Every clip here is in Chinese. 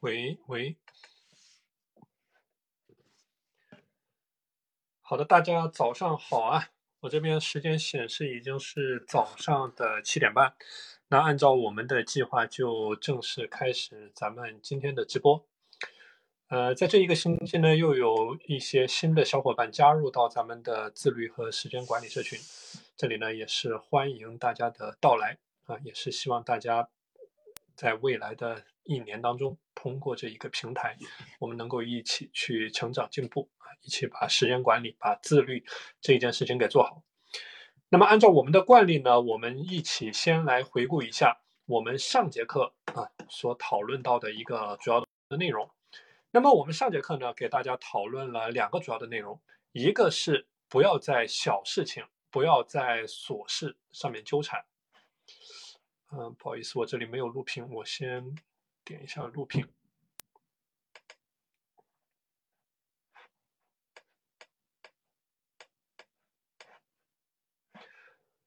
喂喂，好的，大家早上好啊！我这边时间显示已经是早上的七点半，那按照我们的计划就正式开始咱们今天的直播。呃，在这一个星期呢，又有一些新的小伙伴加入到咱们的自律和时间管理社群，这里呢也是欢迎大家的到来啊，也是希望大家在未来的。一年当中，通过这一个平台，我们能够一起去成长进步啊，一起把时间管理、把自律这一件事情给做好。那么，按照我们的惯例呢，我们一起先来回顾一下我们上节课啊所讨论到的一个主要的内容。那么，我们上节课呢，给大家讨论了两个主要的内容，一个是不要在小事情、不要在琐事上面纠缠。嗯，不好意思，我这里没有录屏，我先。点一下录屏。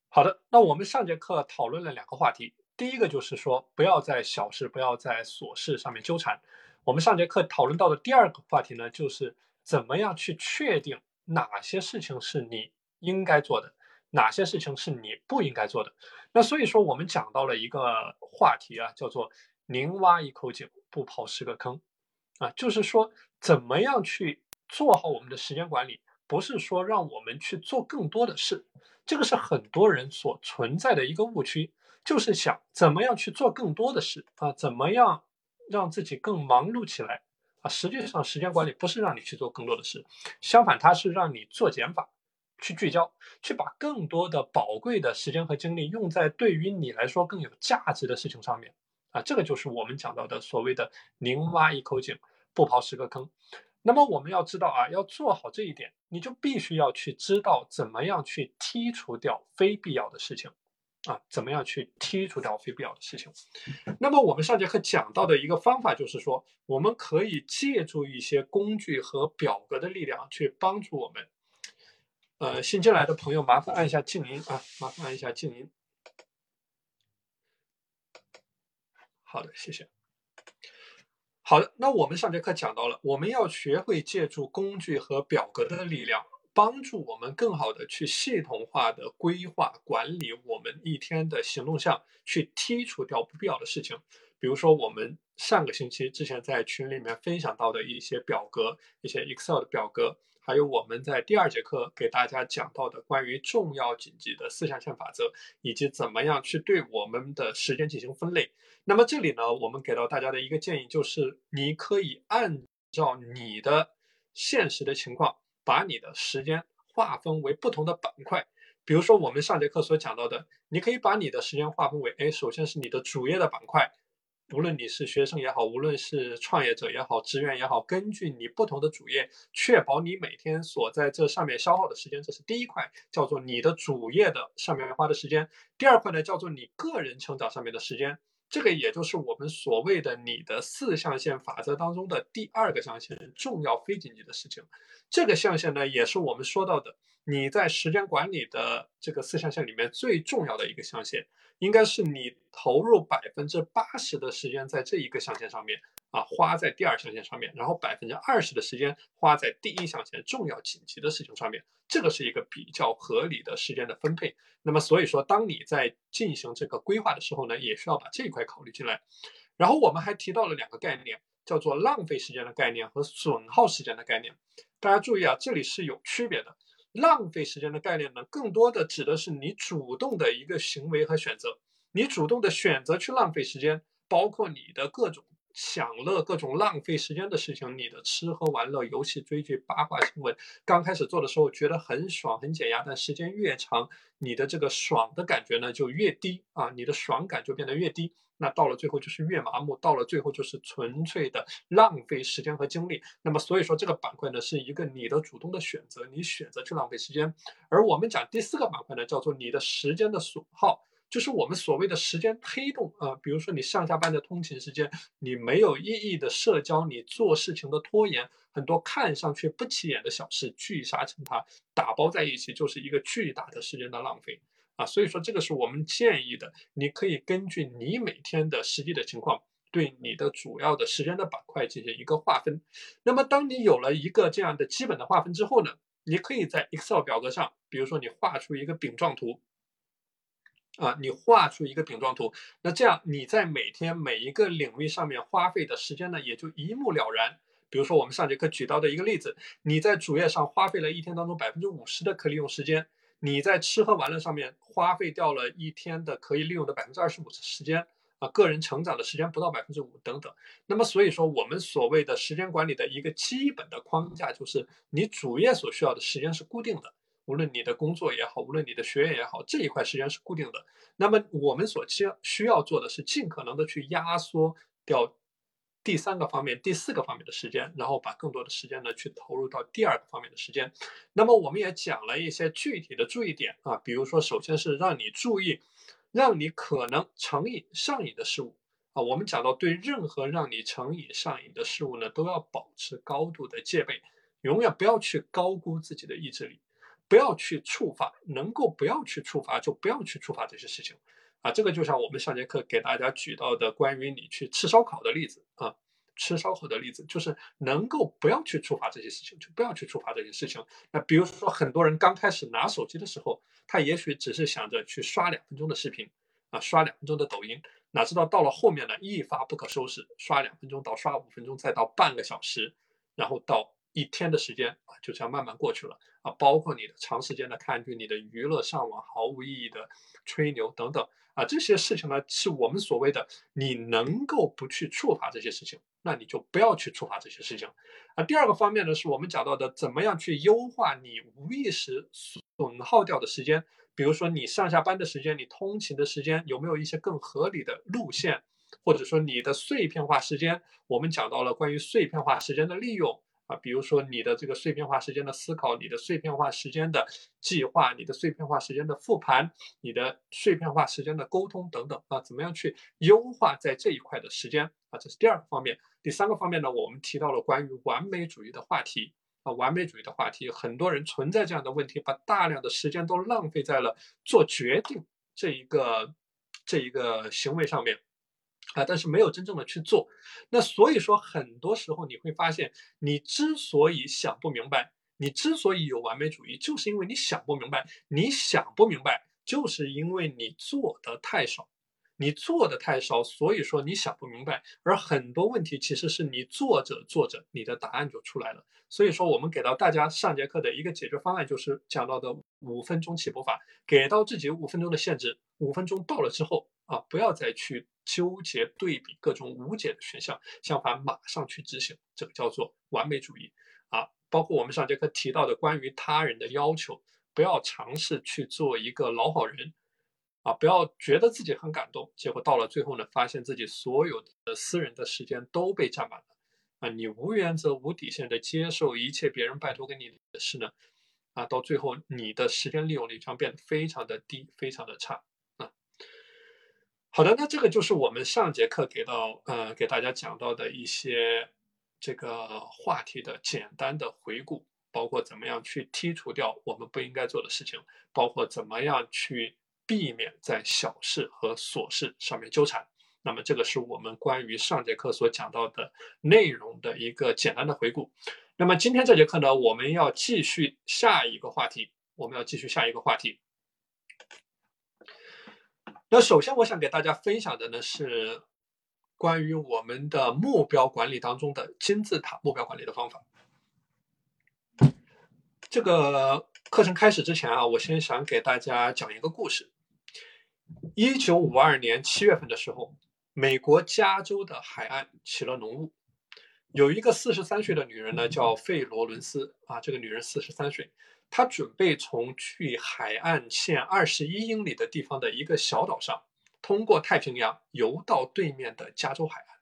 好的，那我们上节课讨论了两个话题，第一个就是说不要在小事、不要在琐事上面纠缠。我们上节课讨论到的第二个话题呢，就是怎么样去确定哪些事情是你应该做的，哪些事情是你不应该做的。那所以说，我们讲到了一个话题啊，叫做。宁挖一口井，不刨十个坑，啊，就是说，怎么样去做好我们的时间管理？不是说让我们去做更多的事，这个是很多人所存在的一个误区，就是想怎么样去做更多的事啊，怎么样让自己更忙碌起来啊？实际上，时间管理不是让你去做更多的事，相反，它是让你做减法，去聚焦，去把更多的宝贵的时间和精力用在对于你来说更有价值的事情上面。啊，这个就是我们讲到的所谓的“宁挖一口井，不刨十个坑”。那么我们要知道啊，要做好这一点，你就必须要去知道怎么样去剔除掉非必要的事情啊，怎么样去剔除掉非必要的事情。那么我们上节课讲到的一个方法就是说，我们可以借助一些工具和表格的力量去帮助我们。呃，新进来的朋友，麻烦按一下静音啊，麻烦按一下静音。好的，谢谢。好的，那我们上节课讲到了，我们要学会借助工具和表格的力量，帮助我们更好的去系统化的规划管理我们一天的行动项，去剔除掉不必要的事情。比如说，我们上个星期之前在群里面分享到的一些表格，一些 Excel 的表格。还有我们在第二节课给大家讲到的关于重要紧急的四象限法则，以及怎么样去对我们的时间进行分类。那么这里呢，我们给到大家的一个建议就是，你可以按照你的现实的情况，把你的时间划分为不同的板块。比如说我们上节课所讲到的，你可以把你的时间划分为，哎，首先是你的主页的板块。无论你是学生也好，无论是创业者也好，职员也好，根据你不同的主业，确保你每天所在这上面消耗的时间，这是第一块，叫做你的主业的上面花的时间。第二块呢，叫做你个人成长上面的时间。这个也就是我们所谓的你的四象限法则当中的第二个象限，重要非紧急的事情。这个象限呢，也是我们说到的你在时间管理的这个四象限里面最重要的一个象限，应该是你投入百分之八十的时间在这一个象限上面啊，花在第二象限上面，然后百分之二十的时间花在第一象限重要紧急的事情上面。这个是一个比较合理的时间的分配。那么，所以说，当你在进行这个规划的时候呢，也需要把这一块考虑进来。然后，我们还提到了两个概念，叫做浪费时间的概念和损耗时间的概念。大家注意啊，这里是有区别的。浪费时间的概念呢，更多的指的是你主动的一个行为和选择，你主动的选择去浪费时间，包括你的各种。享乐各种浪费时间的事情，你的吃喝玩乐、游戏、追剧、八卦新闻，刚开始做的时候觉得很爽、很解压，但时间越长，你的这个爽的感觉呢就越低啊，你的爽感就变得越低。那到了最后就是越麻木，到了最后就是纯粹的浪费时间和精力。那么所以说这个板块呢是一个你的主动的选择，你选择去浪费时间。而我们讲第四个板块呢，叫做你的时间的损耗。就是我们所谓的时间黑洞啊，比如说你上下班的通勤时间，你没有意义的社交，你做事情的拖延，很多看上去不起眼的小事聚沙成塔，打包在一起就是一个巨大的时间的浪费啊。所以说这个是我们建议的，你可以根据你每天的实际的情况对你的主要的时间的板块进行一个划分。那么，当你有了一个这样的基本的划分之后呢，你可以在 Excel 表格上，比如说你画出一个饼状图，啊，你画出一个饼状图，那这样你在每天每一个领域上面花费的时间呢，也就一目了然。比如说我们上节课举到的一个例子，你在主页上花费了一天当中百分之五十的可利用时间，你在吃喝玩乐上面花费掉了一天的可以利用的百分之二十五的时间。啊，个人成长的时间不到百分之五等等，那么所以说我们所谓的时间管理的一个基本的框架就是，你主页所需要的时间是固定的，无论你的工作也好，无论你的学业也好，这一块时间是固定的。那么我们所需需要做的是尽可能的去压缩掉第三个方面、第四个方面的时间，然后把更多的时间呢去投入到第二个方面的时间。那么我们也讲了一些具体的注意点啊，比如说首先是让你注意。让你可能成瘾上瘾的事物啊，我们讲到对任何让你成瘾上瘾的事物呢，都要保持高度的戒备，永远不要去高估自己的意志力，不要去触发，能够不要去触发就不要去触发这些事情啊。这个就像我们上节课给大家举到的关于你去吃烧烤的例子啊。吃烧烤的例子，就是能够不要去触发这些事情，就不要去触发这些事情。那比如说，很多人刚开始拿手机的时候，他也许只是想着去刷两分钟的视频，啊，刷两分钟的抖音，哪知道到了后面呢，一发不可收拾，刷两分钟到刷五分钟，再到半个小时，然后到一天的时间啊，就这样慢慢过去了啊。包括你的长时间的看剧、你的娱乐上网毫无意义的吹牛等等啊，这些事情呢，是我们所谓的你能够不去触发这些事情。那你就不要去触发这些事情，啊，第二个方面呢，是我们讲到的，怎么样去优化你无意识损耗掉的时间，比如说你上下班的时间，你通勤的时间，有没有一些更合理的路线，或者说你的碎片化时间，我们讲到了关于碎片化时间的利用。比如说你的这个碎片化时间的思考，你的碎片化时间的计划，你的碎片化时间的复盘，你的碎片化时间的沟通等等啊，怎么样去优化在这一块的时间啊？这是第二个方面。第三个方面呢，我们提到了关于完美主义的话题啊，完美主义的话题，很多人存在这样的问题，把大量的时间都浪费在了做决定这一个这一个行为上面。啊，但是没有真正的去做，那所以说很多时候你会发现，你之所以想不明白，你之所以有完美主义，就是因为你想不明白，你想不明白，就是因为你做的太少，你做的太少，所以说你想不明白，而很多问题其实是你做着做着，你的答案就出来了。所以说我们给到大家上节课的一个解决方案，就是讲到的五分钟起步法，给到自己五分钟的限制，五分钟到了之后啊，不要再去。纠结对比各种无解的选项，相反马上去执行，这个叫做完美主义啊。包括我们上节课提到的关于他人的要求，不要尝试去做一个老好人啊，不要觉得自己很感动，结果到了最后呢，发现自己所有的私人的时间都被占满了啊。你无原则、无底线的接受一切别人拜托给你的事呢，啊，到最后你的时间利用率将变得非常的低，非常的差。好的，那这个就是我们上节课给到呃给大家讲到的一些这个话题的简单的回顾，包括怎么样去剔除掉我们不应该做的事情，包括怎么样去避免在小事和琐事上面纠缠。那么这个是我们关于上节课所讲到的内容的一个简单的回顾。那么今天这节课呢，我们要继续下一个话题，我们要继续下一个话题。那首先，我想给大家分享的呢是关于我们的目标管理当中的金字塔目标管理的方法。这个课程开始之前啊，我先想给大家讲一个故事。一九五二年七月份的时候，美国加州的海岸起了浓雾，有一个四十三岁的女人呢，叫费罗伦斯啊，这个女人四十三岁。他准备从距海岸线二十一英里的地方的一个小岛上，通过太平洋游到对面的加州海岸。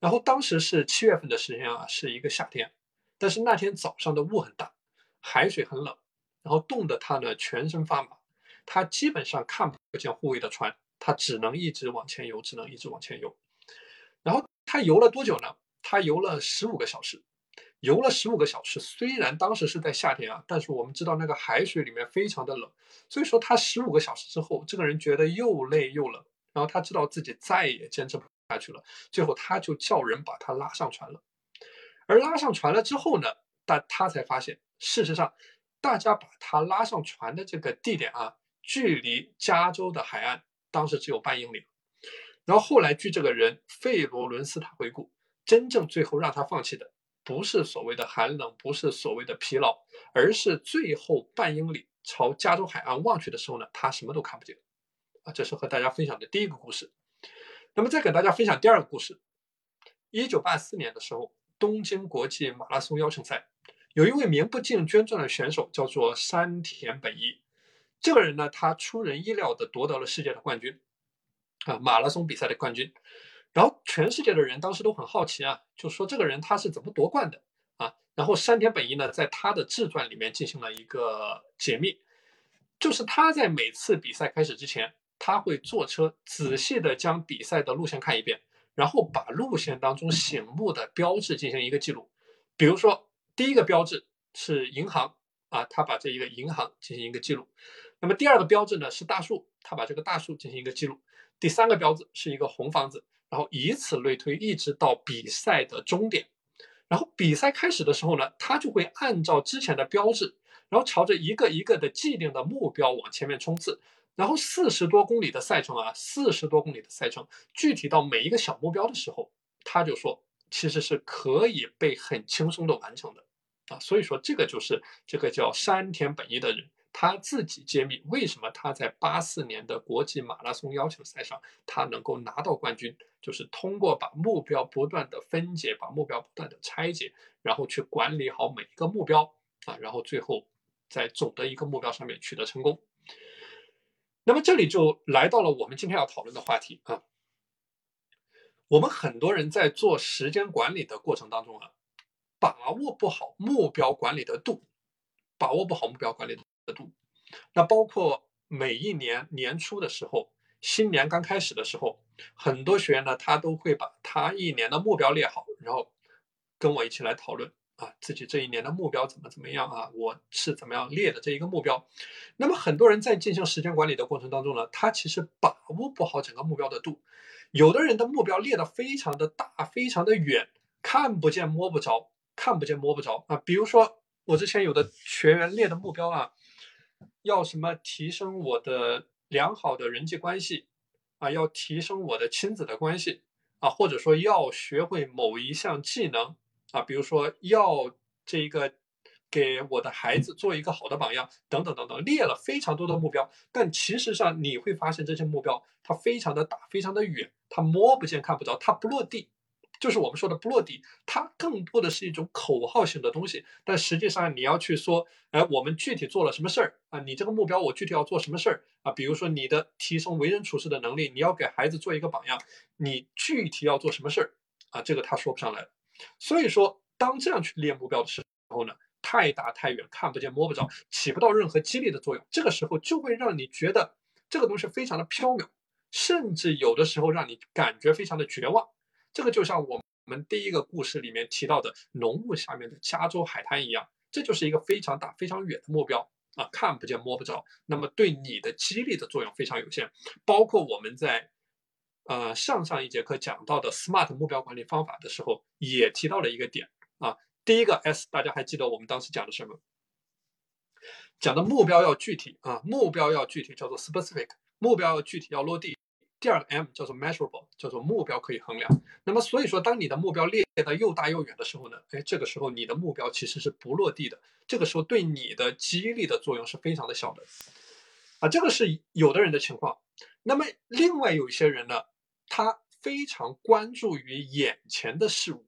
然后当时是七月份的时间啊，是一个夏天，但是那天早上的雾很大，海水很冷，然后冻得他呢全身发麻，他基本上看不见护卫的船，他只能一直往前游，只能一直往前游。然后他游了多久呢？他游了十五个小时。游了十五个小时，虽然当时是在夏天啊，但是我们知道那个海水里面非常的冷，所以说他十五个小时之后，这个人觉得又累又冷，然后他知道自己再也坚持不下去了。最后他就叫人把他拉上船了。而拉上船了之后呢，但他才发现，事实上，大家把他拉上船的这个地点啊，距离加州的海岸当时只有半英里。然后后来据这个人费罗伦斯塔回顾，真正最后让他放弃的，不是所谓的寒冷，不是所谓的疲劳，而是最后半英里朝加州海岸望去的时候呢，他什么都看不见。啊，这是和大家分享的第一个故事。那么再给大家分享第二个故事。一九八四年的时候。东京国际马拉松邀请赛，有一位名不见经传的选手，叫做山田本一。这个人呢，他出人意料的夺得了世界的冠军，啊，马拉松比赛的冠军。然后全世界的人当时都很好奇啊，就说这个人他是怎么夺冠的啊？然后山田本一呢，在他的自传里面进行了一个解密，就是他在每次比赛开始之前，他会坐车仔细的将比赛的路线看一遍。然后把路线当中醒目的标志进行一个记录，比如说第一个标志是银行啊，他把这一个银行进行一个记录。那么第二个标志呢是大树，他把这个大树进行一个记录。第三个标志是一个红房子，然后以此类推，一直到比赛的终点。然后比赛开始的时候呢，他就会按照之前的标志，然后朝着一个一个的既定的目标往前面冲刺。然后四十多公里的赛程啊，四十多公里的赛程，具体到每一个小目标的时候，他就说其实是可以被很轻松的完成的啊。所以说这个就是这个叫山田本一的人他自己揭秘为什么他在八四年的国际马拉松邀请赛上他能够拿到冠军，就是通过把目标不断的分解，把目标不断的拆解，然后去管理好每一个目标啊，然后最后在总的一个目标上面取得成功。那么这里就来到了我们今天要讨论的话题啊。我们很多人在做时间管理的过程当中啊，把握不好目标管理的度，把握不好目标管理的度。那包括每一年年初的时候，新年刚开始的时候，很多学员呢，他都会把他一年的目标列好，然后跟我一起来讨论。啊，自己这一年的目标怎么怎么样啊？我是怎么样列的这一个目标？那么很多人在进行时间管理的过程当中呢，他其实把握不好整个目标的度。有的人的目标列的非常的大，非常的远，看不见摸不着，看不见摸不着啊。比如说我之前有的学员列的目标啊，要什么提升我的良好的人际关系啊，要提升我的亲子的关系啊，或者说要学会某一项技能。啊，比如说要这个给我的孩子做一个好的榜样，等等等等，列了非常多的目标，但其实上你会发现这些目标它非常的大，非常的远，它摸不见看不着，它不落地，就是我们说的不落地，它更多的是一种口号性的东西。但实际上你要去说，哎，我们具体做了什么事儿啊？你这个目标我具体要做什么事儿啊？比如说你的提升为人处事的能力，你要给孩子做一个榜样，你具体要做什么事儿啊？这个他说不上来。所以说，当这样去列目标的时候呢，太大太远，看不见摸不着，起不到任何激励的作用。这个时候就会让你觉得这个东西非常的飘渺，甚至有的时候让你感觉非常的绝望。这个就像我们第一个故事里面提到的浓雾下面的加州海滩一样，这就是一个非常大、非常远的目标啊，看不见摸不着。那么对你的激励的作用非常有限。包括我们在。呃，上上一节课讲到的 SMART 目标管理方法的时候，也提到了一个点啊。第一个 S，大家还记得我们当时讲的什么？讲的目标要具体啊，目标要具体，叫做 specific，目标要具体要落地。第二个 M 叫做 measurable，叫做目标可以衡量。那么所以说，当你的目标列的又大又远的时候呢，哎，这个时候你的目标其实是不落地的，这个时候对你的激励的作用是非常的小的啊。这个是有的人的情况。那么另外有一些人呢？他非常关注于眼前的事物，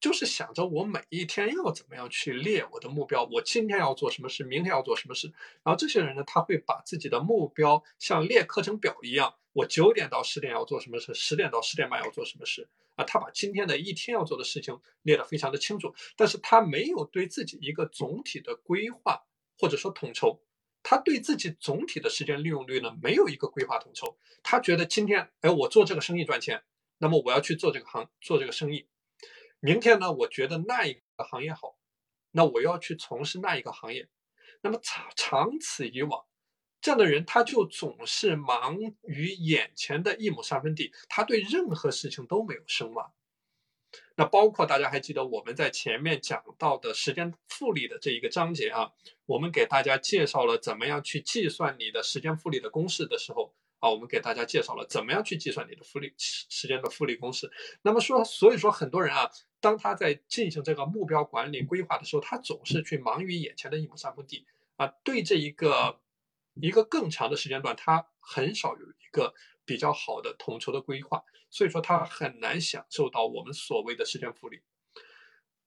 就是想着我每一天要怎么样去列我的目标，我今天要做什么事，明天要做什么事。然后这些人呢，他会把自己的目标像列课程表一样，我九点到十点要做什么事，十点到十点半要做什么事啊。他把今天的一天要做的事情列得非常的清楚，但是他没有对自己一个总体的规划或者说统筹。他对自己总体的时间利用率呢，没有一个规划统筹。他觉得今天，哎，我做这个生意赚钱，那么我要去做这个行，做这个生意。明天呢，我觉得那一个行业好，那我要去从事那一个行业。那么长长此以往，这样的人他就总是忙于眼前的一亩三分地，他对任何事情都没有声望。那包括大家还记得我们在前面讲到的时间复利的这一个章节啊，我们给大家介绍了怎么样去计算你的时间复利的公式的时候啊，我们给大家介绍了怎么样去计算你的复利时间的复利公式。那么说，所以说很多人啊，当他在进行这个目标管理规划的时候，他总是去忙于眼前的一亩三分地啊，对这一个一个更长的时间段，他很少有一个比较好的统筹的规划。所以说，他很难享受到我们所谓的时间复利。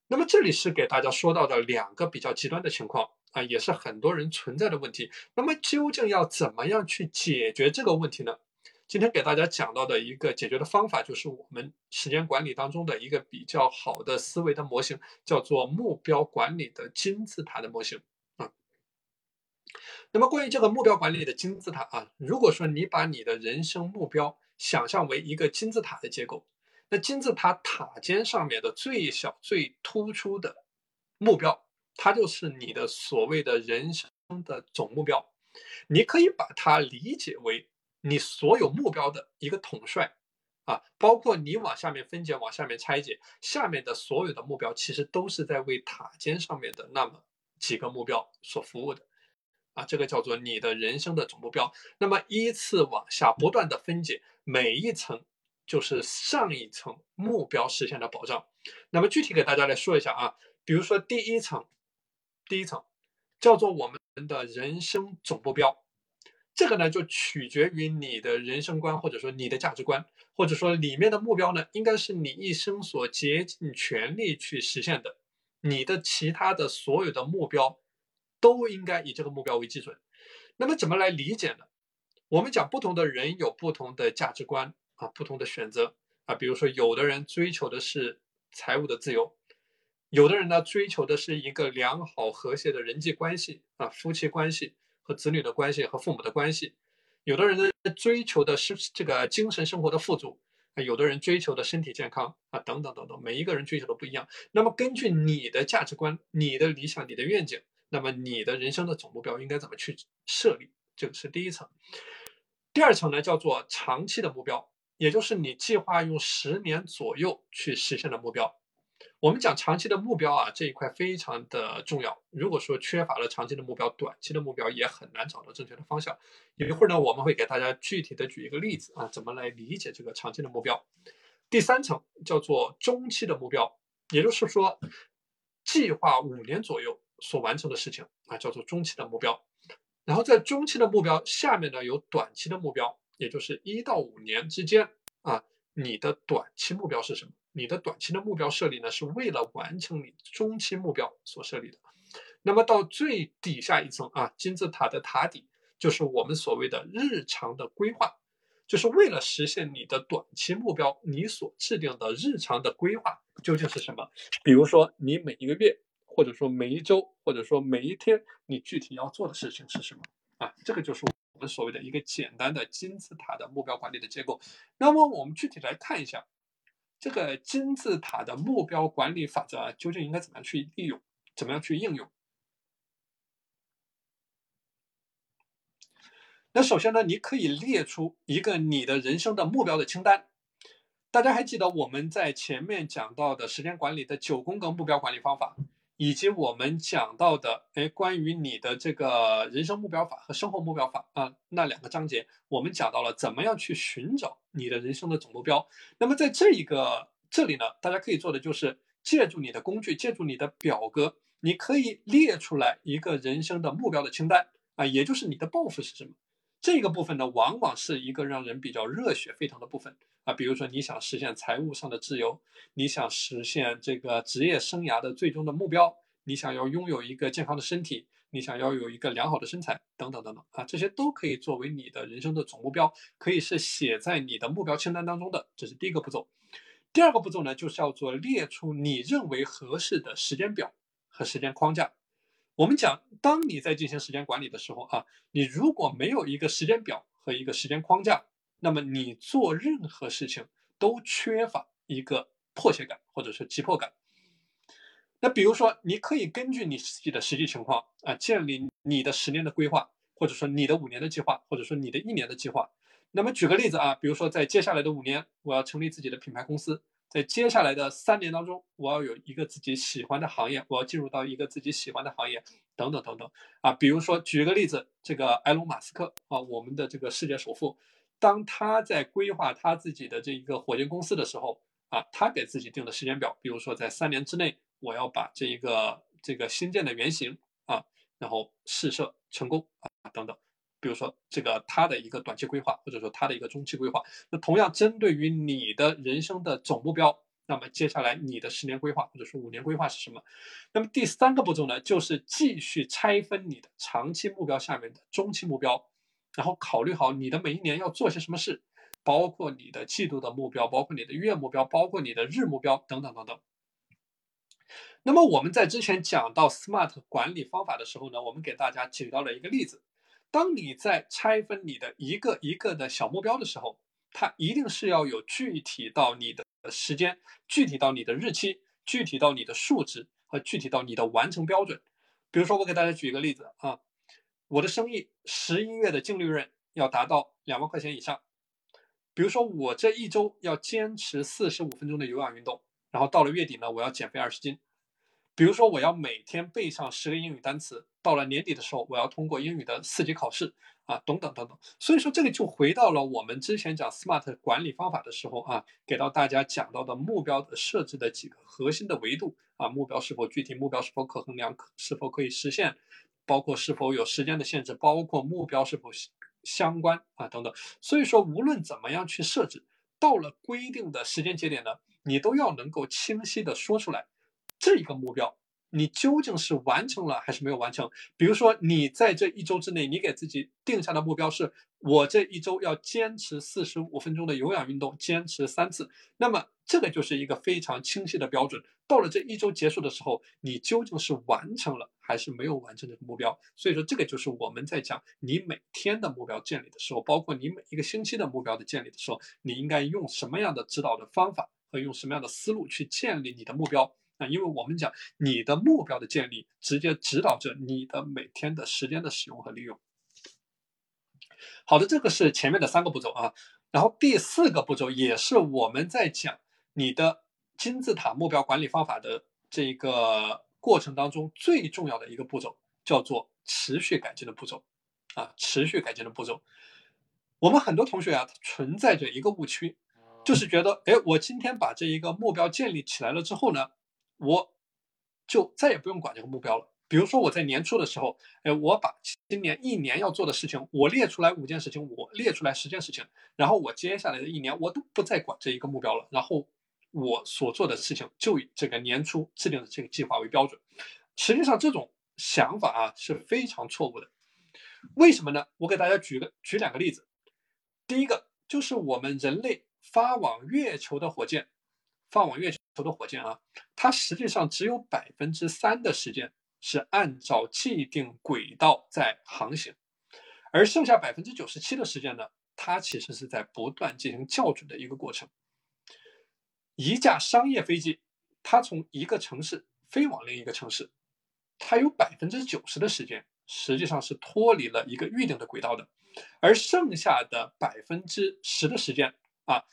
那么，这里是给大家说到的两个比较极端的情况啊，也是很多人存在的问题。那么，究竟要怎么样去解决这个问题呢？今天给大家讲到的一个解决的方法，就是我们时间管理当中的一个比较好的思维的模型，叫做目标管理的金字塔的模型。那么，关于这个目标管理的金字塔啊，如果说你把你的人生目标，想象为一个金字塔的结构，那金字塔塔尖上面的最小最突出的目标，它就是你的所谓的人生的总目标。你可以把它理解为你所有目标的一个统帅啊，包括你往下面分解、往下面拆解，下面的所有的目标其实都是在为塔尖上面的那么几个目标所服务的啊，这个叫做你的人生的总目标。那么依次往下不断的分解。每一层就是上一层目标实现的保障。那么具体给大家来说一下啊，比如说第一层，第一层叫做我们的人生总目标，这个呢就取决于你的人生观或者说你的价值观，或者说里面的目标呢应该是你一生所竭尽全力去实现的。你的其他的所有的目标都应该以这个目标为基准。那么怎么来理解呢？我们讲不同的人有不同的价值观啊，不同的选择啊。比如说，有的人追求的是财务的自由，有的人呢追求的是一个良好和谐的人际关系啊，夫妻关系和子女的关系和父母的关系。有的人呢追求的是这个精神生活的富足啊，有的人追求的身体健康啊，等等等等。每一个人追求的不一样。那么根据你的价值观、你的理想、你的愿景，那么你的人生的总目标应该怎么去设立？这个是第一层。第二层呢，叫做长期的目标，也就是你计划用十年左右去实现的目标。我们讲长期的目标啊，这一块非常的重要。如果说缺乏了长期的目标，短期的目标也很难找到正确的方向。有一会儿呢，我们会给大家具体的举一个例子啊，怎么来理解这个长期的目标。第三层叫做中期的目标，也就是说，计划五年左右所完成的事情啊，叫做中期的目标。然后在中期的目标下面呢，有短期的目标，也就是一到五年之间啊，你的短期目标是什么？你的短期的目标设立呢，是为了完成你中期目标所设立的。那么到最底下一层啊，金字塔的塔底，就是我们所谓的日常的规划，就是为了实现你的短期目标，你所制定的日常的规划究竟是什么？比如说你每一个月。或者说每一周，或者说每一天，你具体要做的事情是什么啊？这个就是我们所谓的一个简单的金字塔的目标管理的结构。那么我们具体来看一下这个金字塔的目标管理法则，究竟应该怎么样去利用，怎么样去应用？那首先呢，你可以列出一个你的人生的目标的清单。大家还记得我们在前面讲到的时间管理的九宫格目标管理方法？以及我们讲到的，哎，关于你的这个人生目标法和生活目标法啊，那两个章节，我们讲到了怎么样去寻找你的人生的总目标。那么在这一个这里呢，大家可以做的就是借助你的工具，借助你的表格，你可以列出来一个人生的目标的清单啊，也就是你的抱负是什么。这个部分呢，往往是一个让人比较热血沸腾的部分啊，比如说你想实现财务上的自由，你想实现这个职业生涯的最终的目标，你想要拥有一个健康的身体，你想要有一个良好的身材，等等等等啊，这些都可以作为你的人生的总目标，可以是写在你的目标清单当中的，这是第一个步骤。第二个步骤呢，就是叫做列出你认为合适的时间表和时间框架。我们讲，当你在进行时间管理的时候啊，你如果没有一个时间表和一个时间框架，那么你做任何事情都缺乏一个迫切感或者是急迫感。那比如说，你可以根据你自己的实际情况啊，建立你的十年的规划，或者说你的五年的计划，或者说你的一年的计划。那么举个例子啊，比如说在接下来的五年，我要成立自己的品牌公司；在接下来的三年当中，我要有一个自己喜欢的行业，我要进入到一个自己喜欢的行业，等等等等啊。比如说举个例子，这个埃隆·马斯克啊，我们的这个世界首富，当他在规划他自己的这一个火箭公司的时候啊，他给自己定的时间表，比如说在三年之内，我要把这一个这个新建的原型啊，然后试射成功啊，等等。比如说这个他的一个短期规划，或者说他的一个中期规划，那同样针对于你的人生的总目标，那么接下来你的十年规划或者说五年规划是什么？那么第三个步骤呢，就是继续拆分你的长期目标下面的中期目标，然后考虑好你的每一年要做些什么事，包括你的季度的目标，包括你的月目标，包括你的日目标等等等等。那么我们在之前讲到 SMART 管理方法的时候呢，我们给大家举到了一个例子。当你在拆分你的一个一个的小目标的时候，它一定是要有具体到你的时间，具体到你的日期，具体到你的数值和具体到你的完成标准。比如说，我给大家举一个例子啊，我的生意十一月的净利润要达到两万块钱以上。比如说，我这一周要坚持四十五分钟的有氧运动，然后到了月底呢，我要减肥二十斤。比如说，我要每天背上十个英语单词，到了年底的时候，我要通过英语的四级考试啊，等等等等。所以说，这个就回到了我们之前讲 SMART 管理方法的时候啊，给到大家讲到的目标的设置的几个核心的维度啊，目标是否具体，目标是否可衡量，可是否可以实现，包括是否有时间的限制，包括目标是否相关啊，等等。所以说，无论怎么样去设置，到了规定的时间节点呢，你都要能够清晰的说出来。这一个目标，你究竟是完成了还是没有完成？比如说，你在这一周之内，你给自己定下的目标是，我这一周要坚持四十五分钟的有氧运动，坚持三次。那么，这个就是一个非常清晰的标准。到了这一周结束的时候，你究竟是完成了还是没有完成这个目标？所以说，这个就是我们在讲你每天的目标建立的时候，包括你每一个星期的目标的建立的时候，你应该用什么样的指导的方法和用什么样的思路去建立你的目标。因为我们讲你的目标的建立，直接指导着你的每天的时间的使用和利用。好的，这个是前面的三个步骤啊，然后第四个步骤也是我们在讲你的金字塔目标管理方法的这个过程当中最重要的一个步骤，叫做持续改进的步骤啊，持续改进的步骤。我们很多同学啊，存在着一个误区，就是觉得，哎，我今天把这一个目标建立起来了之后呢？我就再也不用管这个目标了。比如说我在年初的时候，哎，我把今年一年要做的事情，我列出来五件事情，我列出来十件事情，然后我接下来的一年我都不再管这一个目标了。然后我所做的事情就以这个年初制定的这个计划为标准。实际上这种想法啊是非常错误的。为什么呢？我给大家举个举两个例子。第一个就是我们人类发往月球的火箭，发往月球球。头的火箭啊，它实际上只有百分之三的时间是按照既定轨道在航行，而剩下百分之九十七的时间呢，它其实是在不断进行校准的一个过程。一架商业飞机，它从一个城市飞往另一个城市，它有百分之九十的时间实际上是脱离了一个预定的轨道的，而剩下的百分之十的时间啊。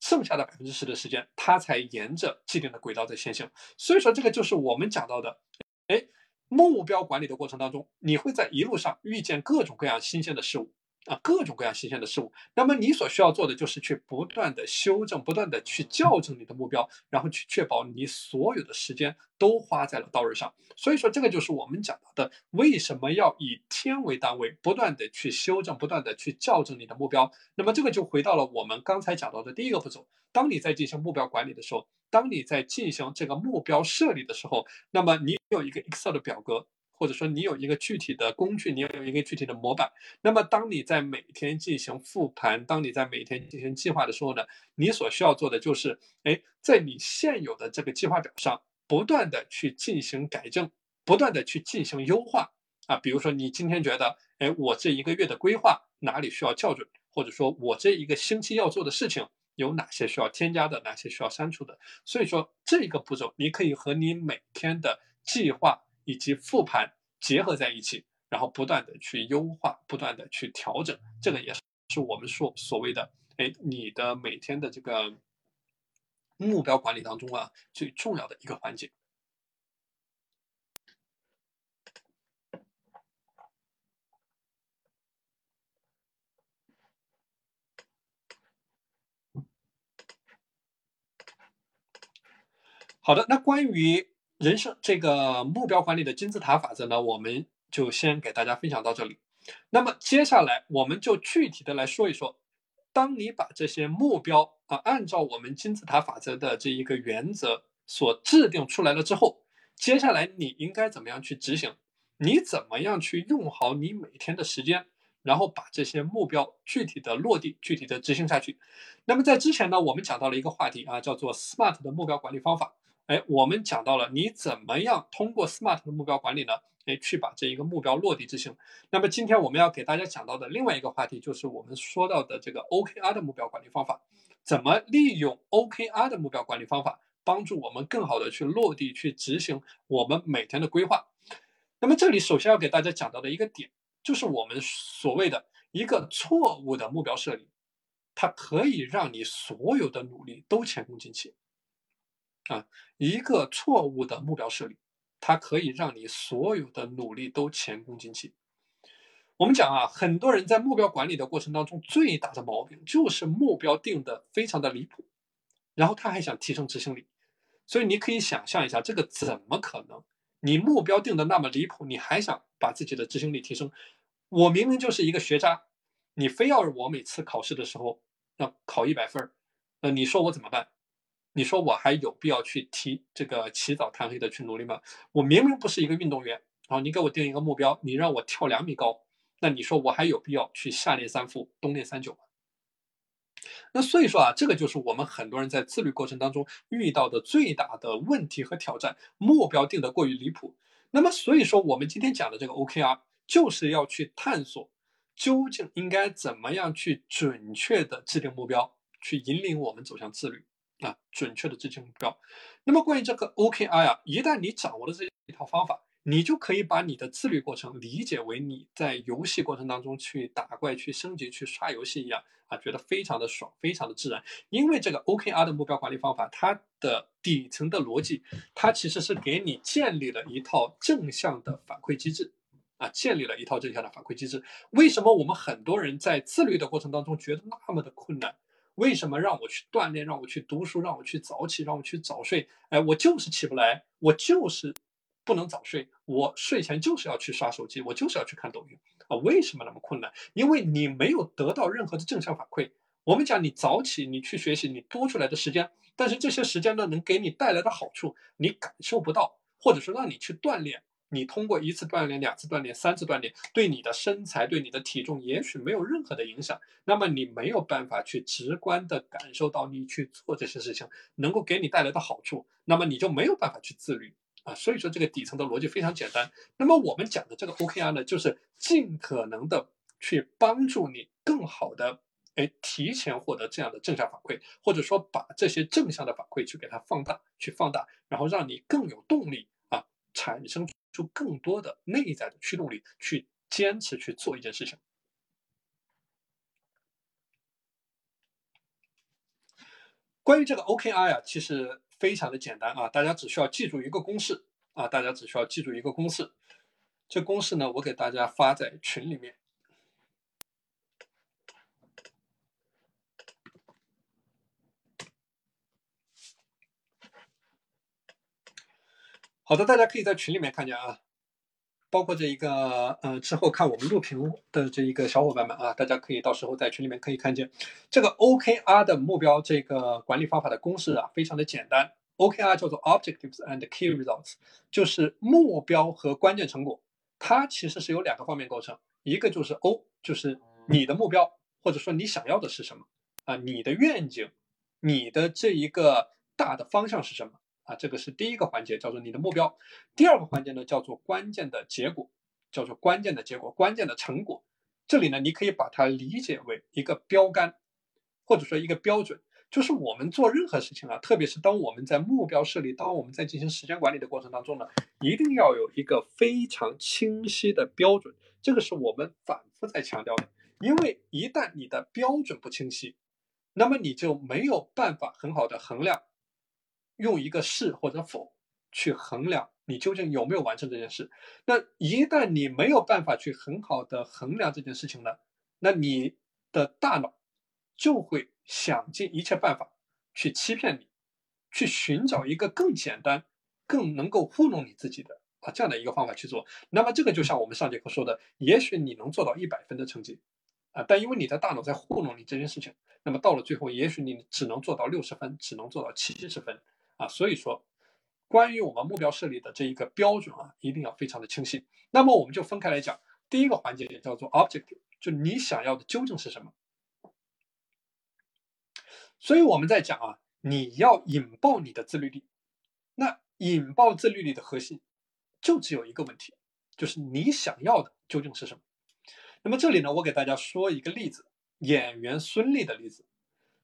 剩下的百分之十的时间，它才沿着既定的轨道在前行。所以说，这个就是我们讲到的，哎，目标管理的过程当中，你会在一路上遇见各种各样新鲜的事物。啊，各种各样新鲜的事物，那么你所需要做的就是去不断的修正，不断的去校正你的目标，然后去确保你所有的时间都花在了刀刃上。所以说，这个就是我们讲到的，为什么要以天为单位，不断的去修正，不断的去校正你的目标。那么这个就回到了我们刚才讲到的第一个步骤，当你在进行目标管理的时候，当你在进行这个目标设立的时候，那么你有一个 Excel 的表格。或者说你有一个具体的工具，你要有一个具体的模板，那么当你在每天进行复盘，当你在每天进行计划的时候呢，你所需要做的就是，哎，在你现有的这个计划表上不断的去进行改正，不断的去进行优化啊。比如说你今天觉得，哎，我这一个月的规划哪里需要校准，或者说我这一个星期要做的事情有哪些需要添加的，哪些需要删除的。所以说这个步骤你可以和你每天的计划。以及复盘结合在一起，然后不断的去优化，不断的去调整，这个也是是我们说所谓的，哎，你的每天的这个目标管理当中啊最重要的一个环节。好的，那关于人生这个目标管理的金字塔法则呢，我们就先给大家分享到这里。那么接下来我们就具体的来说一说，当你把这些目标啊按照我们金字塔法则的这一个原则所制定出来了之后，接下来你应该怎么样去执行？你怎么样去用好你每天的时间？然后把这些目标具体的落地、具体的执行下去。那么在之前呢，我们讲到了一个话题啊，叫做 SMART 的目标管理方法。哎，我们讲到了你怎么样通过 SMART 的目标管理呢？哎，去把这一个目标落地执行。那么今天我们要给大家讲到的另外一个话题，就是我们说到的这个 OKR 的目标管理方法。怎么利用 OKR 的目标管理方法，帮助我们更好的去落地、去执行我们每天的规划？那么这里首先要给大家讲到的一个点。就是我们所谓的一个错误的目标设立，它可以让你所有的努力都前功尽弃。啊，一个错误的目标设立，它可以让你所有的努力都前功尽弃。我们讲啊，很多人在目标管理的过程当中，最大的毛病就是目标定的非常的离谱，然后他还想提升执行力。所以你可以想象一下，这个怎么可能？你目标定的那么离谱，你还想把自己的执行力提升？我明明就是一个学渣，你非要我每次考试的时候要考一百分儿，那你说我怎么办？你说我还有必要去提这个起早贪黑的去努力吗？我明明不是一个运动员，然后你给我定一个目标，你让我跳两米高，那你说我还有必要去夏练三伏，冬练三九吗？那所以说啊，这个就是我们很多人在自律过程当中遇到的最大的问题和挑战，目标定的过于离谱。那么所以说，我们今天讲的这个 OKR，就是要去探索究竟应该怎么样去准确的制定目标，去引领我们走向自律啊，准确的制定目标。那么关于这个 OKR 啊，一旦你掌握了这一套方法。你就可以把你的自律过程理解为你在游戏过程当中去打怪、去升级、去刷游戏一样啊，觉得非常的爽，非常的自然。因为这个 OKR 的目标管理方法，它的底层的逻辑，它其实是给你建立了一套正向的反馈机制啊，建立了一套正向的反馈机制。为什么我们很多人在自律的过程当中觉得那么的困难？为什么让我去锻炼，让我去读书，让我去早起，让我去早睡？哎，我就是起不来，我就是。不能早睡，我睡前就是要去刷手机，我就是要去看抖音啊！为什么那么困难？因为你没有得到任何的正向反馈。我们讲你早起，你去学习，你多出来的时间，但是这些时间呢，能给你带来的好处，你感受不到，或者说让你去锻炼，你通过一次锻炼、两次锻炼、三次锻炼，对你的身材、对你的体重，也许没有任何的影响。那么你没有办法去直观的感受到你去做这些事情能够给你带来的好处，那么你就没有办法去自律。啊，所以说这个底层的逻辑非常简单。那么我们讲的这个 OKR 呢，就是尽可能的去帮助你更好的，哎，提前获得这样的正向反馈，或者说把这些正向的反馈去给它放大，去放大，然后让你更有动力啊，产生就更多的内在的驱动力，去坚持去做一件事情。关于这个 OKR 呀，其实。非常的简单啊，大家只需要记住一个公式啊，大家只需要记住一个公式。这公式呢，我给大家发在群里面。好的，大家可以在群里面看见啊。包括这一个，呃，之后看我们录屏的这一个小伙伴们啊，大家可以到时候在群里面可以看见这个 OKR 的目标这个管理方法的公式啊，非常的简单。OKR 叫做 Objectives and Key Results，就是目标和关键成果。它其实是由两个方面构成，一个就是 O，就是你的目标或者说你想要的是什么啊，你的愿景，你的这一个大的方向是什么？啊，这个是第一个环节，叫做你的目标。第二个环节呢，叫做关键的结果，叫做关键的结果，关键的成果。这里呢，你可以把它理解为一个标杆，或者说一个标准。就是我们做任何事情啊，特别是当我们在目标设立、当我们在进行时间管理的过程当中呢，一定要有一个非常清晰的标准。这个是我们反复在强调的，因为一旦你的标准不清晰，那么你就没有办法很好的衡量，用一个是或者否去衡量你究竟有没有完成这件事。那一旦你没有办法去很好的衡量这件事情呢，那你的大脑就会。想尽一切办法去欺骗你，去寻找一个更简单、更能够糊弄你自己的啊这样的一个方法去做。那么这个就像我们上节课说的，也许你能做到一百分的成绩啊，但因为你的大脑在糊弄你这件事情，那么到了最后，也许你只能做到六十分，只能做到七十分啊。所以说，关于我们目标设立的这一个标准啊，一定要非常的清晰。那么我们就分开来讲，第一个环节也叫做 objective，就你想要的究竟是什么。所以我们在讲啊，你要引爆你的自律力，那引爆自律力的核心就只有一个问题，就是你想要的究竟是什么？那么这里呢，我给大家说一个例子，演员孙俪的例子。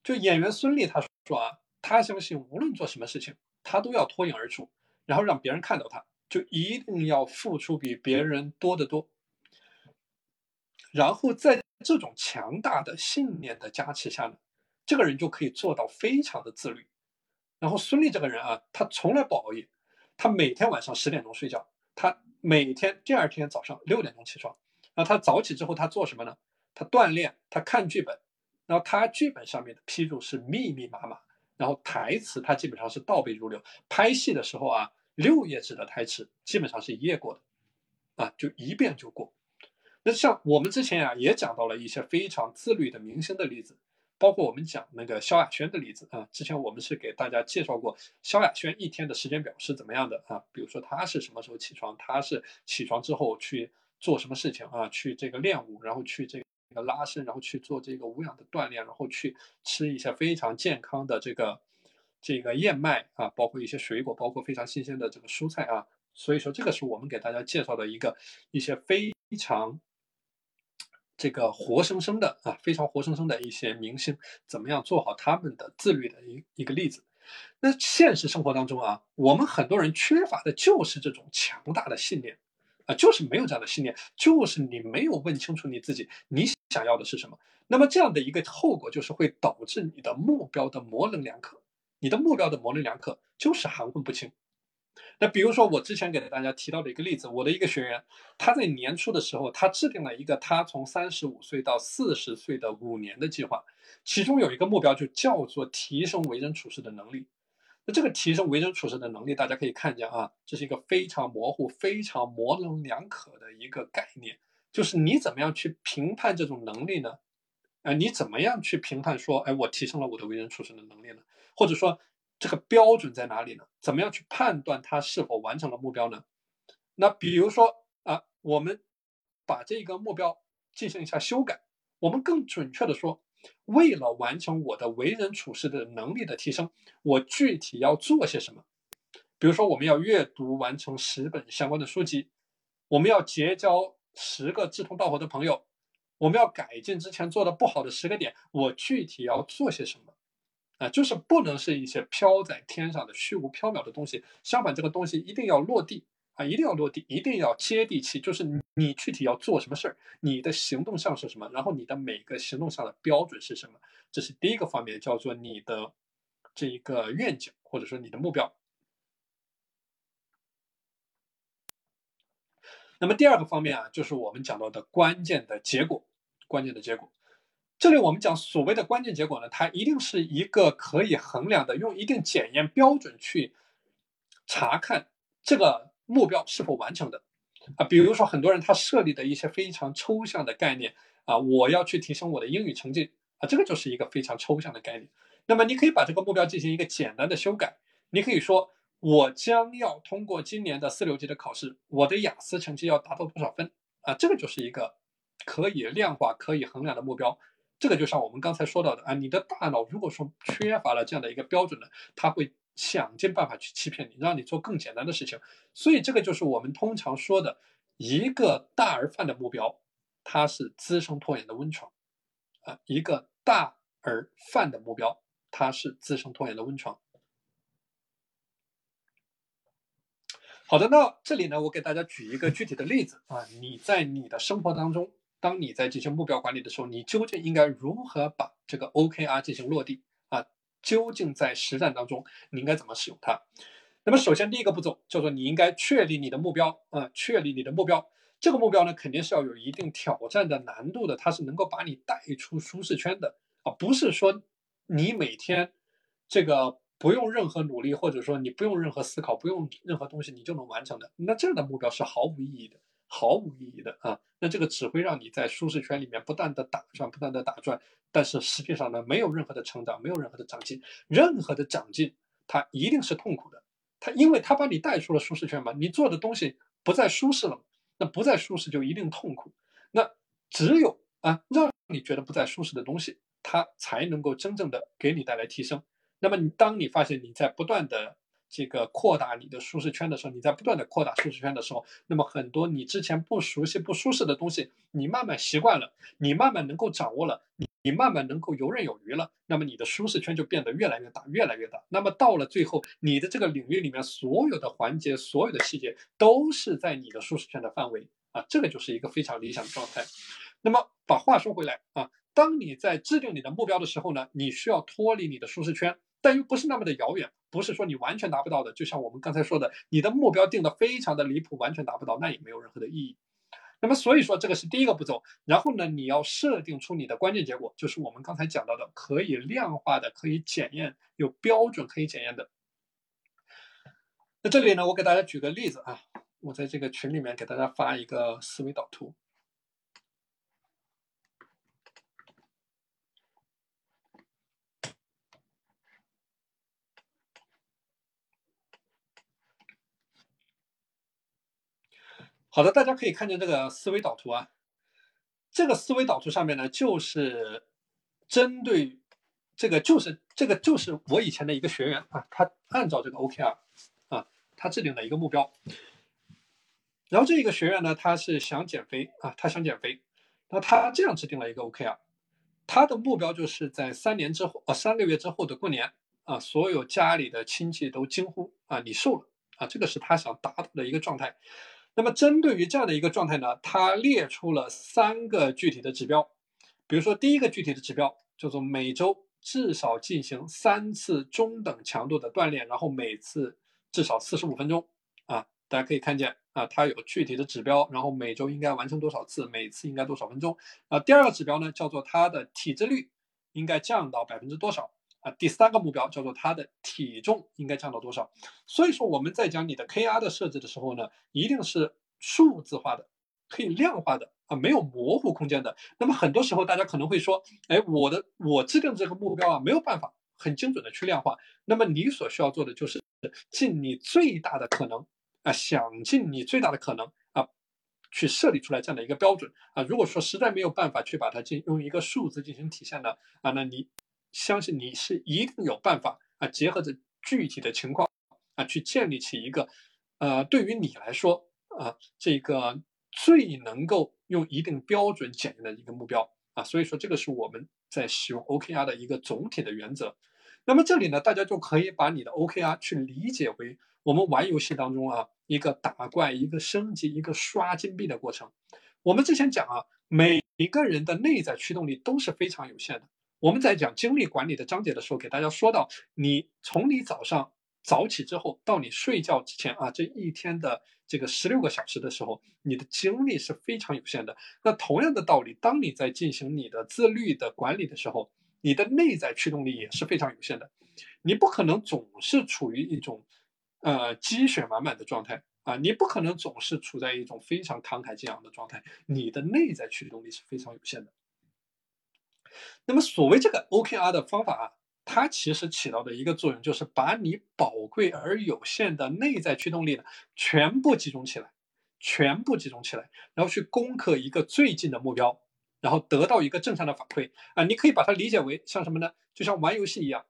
就演员孙俪，他说啊，他相信无论做什么事情，他都要脱颖而出，然后让别人看到他，就一定要付出比别人多得多。然后在这种强大的信念的加持下呢？这个人就可以做到非常的自律，然后孙俪这个人啊，他从来不熬夜，他每天晚上十点钟睡觉，他每天第二天早上六点钟起床，然后他早起之后他做什么呢？他锻炼，他看剧本，然后他剧本上面的批注是密密麻麻，然后台词他基本上是倒背如流，拍戏的时候啊，六页纸的台词基本上是一页过的，啊，就一遍就过。那像我们之前啊也讲到了一些非常自律的明星的例子。包括我们讲那个萧亚轩的例子啊，之前我们是给大家介绍过萧亚轩一天的时间表是怎么样的啊，比如说他是什么时候起床，他是起床之后去做什么事情啊，去这个练舞，然后去这个拉伸，然后去做这个无氧的锻炼，然后去吃一些非常健康的这个这个燕麦啊，包括一些水果，包括非常新鲜的这个蔬菜啊，所以说这个是我们给大家介绍的一个一些非常。这个活生生的啊，非常活生生的一些明星，怎么样做好他们的自律的一一个例子？那现实生活当中啊，我们很多人缺乏的就是这种强大的信念啊，就是没有这样的信念，就是你没有问清楚你自己你想要的是什么。那么这样的一个后果就是会导致你的目标的模棱两可，你的目标的模棱两可就是含混不清。那比如说，我之前给大家提到的一个例子，我的一个学员，他在年初的时候，他制定了一个他从三十五岁到四十岁的五年的计划，其中有一个目标就叫做提升为人处事的能力。那这个提升为人处事的能力，大家可以看见啊，这是一个非常模糊、非常模棱两可的一个概念，就是你怎么样去评判这种能力呢？呃，你怎么样去评判说，哎，我提升了我的为人处事的能力呢？或者说？这个标准在哪里呢？怎么样去判断他是否完成了目标呢？那比如说啊，我们把这个目标进行一下修改，我们更准确的说，为了完成我的为人处事的能力的提升，我具体要做些什么？比如说，我们要阅读完成十本相关的书籍，我们要结交十个志同道合的朋友，我们要改进之前做的不好的十个点，我具体要做些什么？啊，就是不能是一些飘在天上的虚无缥缈的东西，相反，这个东西一定要落地啊，一定要落地，一定要接地气。就是你你具体要做什么事儿，你的行动项是什么，然后你的每个行动项的标准是什么，这是第一个方面，叫做你的这一个愿景或者说你的目标。那么第二个方面啊，就是我们讲到的关键的结果，关键的结果。这里我们讲所谓的关键结果呢，它一定是一个可以衡量的，用一定检验标准去查看这个目标是否完成的啊。比如说，很多人他设立的一些非常抽象的概念啊，我要去提升我的英语成绩啊，这个就是一个非常抽象的概念。那么你可以把这个目标进行一个简单的修改，你可以说，我将要通过今年的四六级的考试，我的雅思成绩要达到多少分啊？这个就是一个可以量化、可以衡量的目标。这个就像我们刚才说到的啊，你的大脑如果说缺乏了这样的一个标准呢，它会想尽办法去欺骗你，让你做更简单的事情。所以这个就是我们通常说的一个大而泛的目标，它是滋生拖延的温床啊。一个大而泛的目标，它是滋生拖延的温床。好的，那这里呢，我给大家举一个具体的例子啊，你在你的生活当中，当你在进行目标管理的时候，你究竟应该如何把这个 OKR 进行落地啊？究竟在实战当中，你应该怎么使用它？那么首先第一个步骤叫做你应该确立你的目标啊，确立你的目标。这个目标呢，肯定是要有一定挑战的难度的，它是能够把你带出舒适圈的啊，不是说你每天这个。不用任何努力，或者说你不用任何思考，不用任何东西，你就能完成的。那这样的目标是毫无意义的，毫无意义的啊！那这个只会让你在舒适圈里面不断的打转，不断的打转，但是实际上呢，没有任何的成长，没有任何的长进，任何的长进，它一定是痛苦的。它因为它把你带出了舒适圈嘛，你做的东西不再舒适了，那不再舒适就一定痛苦。那只有啊，让你觉得不再舒适的东西，它才能够真正的给你带来提升。那么你当你发现你在不断的这个扩大你的舒适圈的时候，你在不断的扩大舒适圈的时候，那么很多你之前不熟悉、不舒适的东西，你慢慢习惯了，你慢慢能够掌握了，你你慢慢能够游刃有余了，那么你的舒适圈就变得越来越大、越来越大。那么到了最后，你的这个领域里面所有的环节、所有的细节都是在你的舒适圈的范围啊，这个就是一个非常理想的状态。那么把话说回来啊，当你在制定你的目标的时候呢，你需要脱离你的舒适圈。但又不是那么的遥远，不是说你完全达不到的。就像我们刚才说的，你的目标定的非常的离谱，完全达不到，那也没有任何的意义。那么所以说，这个是第一个步骤。然后呢，你要设定出你的关键结果，就是我们刚才讲到的，可以量化的、可以检验、有标准可以检验的。那这里呢，我给大家举个例子啊，我在这个群里面给大家发一个思维导图。好的，大家可以看见这个思维导图啊，这个思维导图上面呢，就是针对这个，就是这个，就是我以前的一个学员啊，他按照这个 OKR 啊，他制定了一个目标。然后这一个学员呢，他是想减肥啊，他想减肥，那他这样制定了一个 OKR，他的目标就是在三年之后啊，三个月之后的过年啊，所有家里的亲戚都惊呼啊，你瘦了啊，这个是他想达到的一个状态。那么针对于这样的一个状态呢，他列出了三个具体的指标，比如说第一个具体的指标叫做每周至少进行三次中等强度的锻炼，然后每次至少四十五分钟啊，大家可以看见啊，它有具体的指标，然后每周应该完成多少次，每次应该多少分钟啊。第二个指标呢叫做它的体脂率应该降到百分之多少。啊，第三个目标叫做它的体重应该降到多少？所以说我们在讲你的 KR 的设置的时候呢，一定是数字化的，可以量化的啊，没有模糊空间的。那么很多时候大家可能会说，哎，我的我制定这个目标啊，没有办法很精准的去量化。那么你所需要做的就是尽你最大的可能啊，想尽你最大的可能啊，去设立出来这样的一个标准啊。如果说实在没有办法去把它进用一个数字进行体现呢啊，那你。相信你是一定有办法啊，结合着具体的情况啊，去建立起一个，呃，对于你来说啊，这个最能够用一定标准检验的一个目标啊。所以说，这个是我们在使用 OKR 的一个总体的原则。那么这里呢，大家就可以把你的 OKR 去理解为我们玩游戏当中啊，一个打怪、一个升级、一个刷金币的过程。我们之前讲啊，每一个人的内在驱动力都是非常有限的。我们在讲精力管理的章节的时候，给大家说到，你从你早上早起之后到你睡觉之前啊，这一天的这个十六个小时的时候，你的精力是非常有限的。那同样的道理，当你在进行你的自律的管理的时候，你的内在驱动力也是非常有限的。你不可能总是处于一种呃积雪满满的状态啊，你不可能总是处在一种非常慷慨激昂的状态，你的内在驱动力是非常有限的。那么，所谓这个 OKR 的方法啊，它其实起到的一个作用，就是把你宝贵而有限的内在驱动力呢，全部集中起来，全部集中起来，然后去攻克一个最近的目标，然后得到一个正向的反馈啊。你可以把它理解为像什么呢？就像玩游戏一样，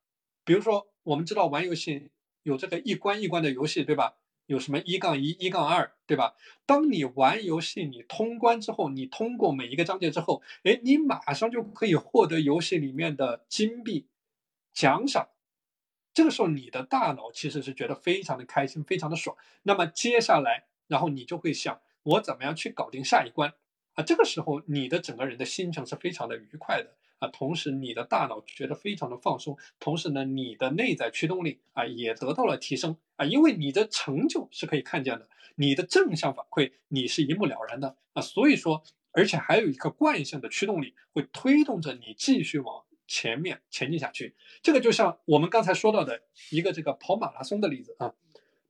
比如说我们知道玩游戏有这个一关一关的游戏，对吧？有什么一杠一、一杠二，对吧？当你玩游戏，你通关之后，你通过每一个章节之后，哎，你马上就可以获得游戏里面的金币，奖赏，这个时候你的大脑其实是觉得非常的开心，非常的爽。那么接下来，然后你就会想，我怎么样去搞定下一关啊？这个时候你的整个人的心情是非常的愉快的啊，同时你的大脑觉得非常的放松，同时呢，你的内在驱动力啊也得到了提升啊，因为你的成就是可以看见的，你的正向反馈你是一目了然的啊，所以说，而且还有一个惯性的驱动力会推动着你继续往前面前进下去。这个就像我们刚才说到的一个这个跑马拉松的例子啊，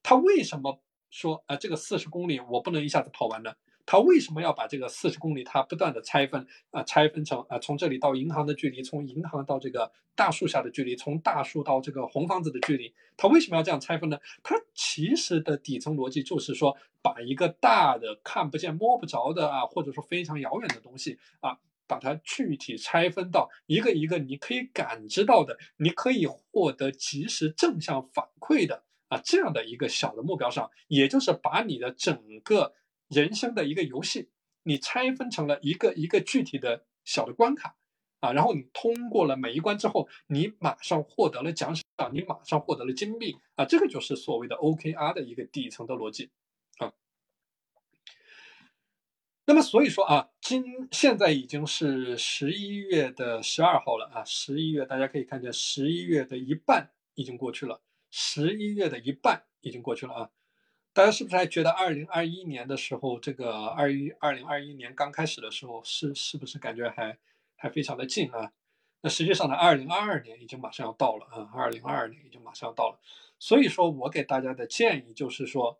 他为什么？说啊，这个四十公里我不能一下子跑完呢。他为什么要把这个四十公里他不断的拆分啊？拆分成啊，从这里到银行的距离，从银行到这个大树下的距离，从大树到这个红房子的距离，他为什么要这样拆分呢？他其实的底层逻辑就是说，把一个大的看不见摸不着的啊，或者说非常遥远的东西啊，把它具体拆分到一个一个你可以感知到的，你可以获得及时正向反馈的。啊，这样的一个小的目标上，也就是把你的整个人生的一个游戏，你拆分成了一个一个具体的小的关卡，啊，然后你通过了每一关之后，你马上获得了奖赏，你马上获得了金币，啊，这个就是所谓的 OKR 的一个底层的逻辑，啊。那么所以说啊，今现在已经是十一月的十二号了啊，十一月大家可以看见，十一月的一半已经过去了。十一月的一半已经过去了啊，大家是不是还觉得二零二一年的时候，这个二一二零二一年刚开始的时候，是是不是感觉还还非常的近啊？那实际上呢，二零二二年已经马上要到了啊，二零二二年已经马上要到了。所以说我给大家的建议就是说，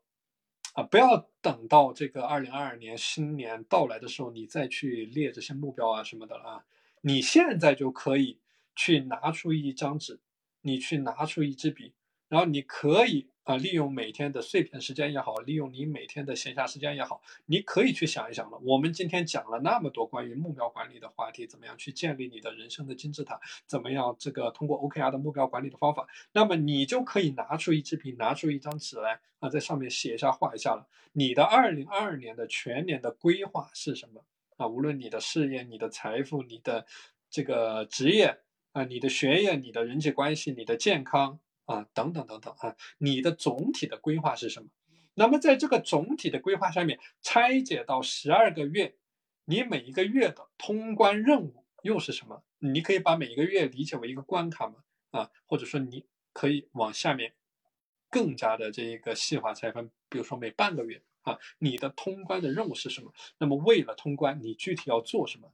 啊，不要等到这个二零二二年新年到来的时候，你再去列这些目标啊什么的了啊，你现在就可以去拿出一张纸，你去拿出一支笔。然后你可以啊，利用每天的碎片时间也好，利用你每天的闲暇时间也好，你可以去想一想了。我们今天讲了那么多关于目标管理的话题，怎么样去建立你的人生的金字塔？怎么样这个通过 OKR 的目标管理的方法？那么你就可以拿出一支笔，拿出一张纸来啊，在上面写一下、画一下了。你的二零二二年的全年的规划是什么啊？无论你的事业、你的财富、你的这个职业啊、你的学业、你的人际关系、你的健康。啊，等等等等啊，你的总体的规划是什么？那么在这个总体的规划下面，拆解到十二个月，你每一个月的通关任务又是什么？你可以把每一个月理解为一个关卡嘛？啊，或者说你可以往下面更加的这一个细化拆分，比如说每半个月啊，你的通关的任务是什么？那么为了通关，你具体要做什么？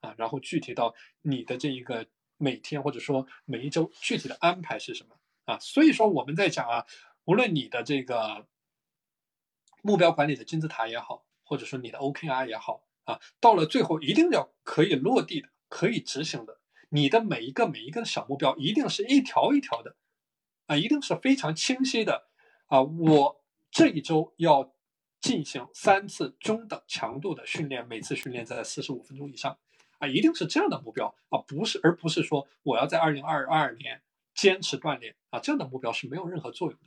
啊，然后具体到你的这一个每天或者说每一周具体的安排是什么？啊，所以说我们在讲啊，无论你的这个目标管理的金字塔也好，或者说你的 OKR 也好啊，到了最后一定要可以落地的、可以执行的。你的每一个每一个小目标，一定是一条一条的，啊，一定是非常清晰的。啊，我这一周要进行三次中等强度的训练，每次训练在四十五分钟以上，啊，一定是这样的目标啊，不是，而不是说我要在二零二二年。坚持锻炼啊，这样的目标是没有任何作用的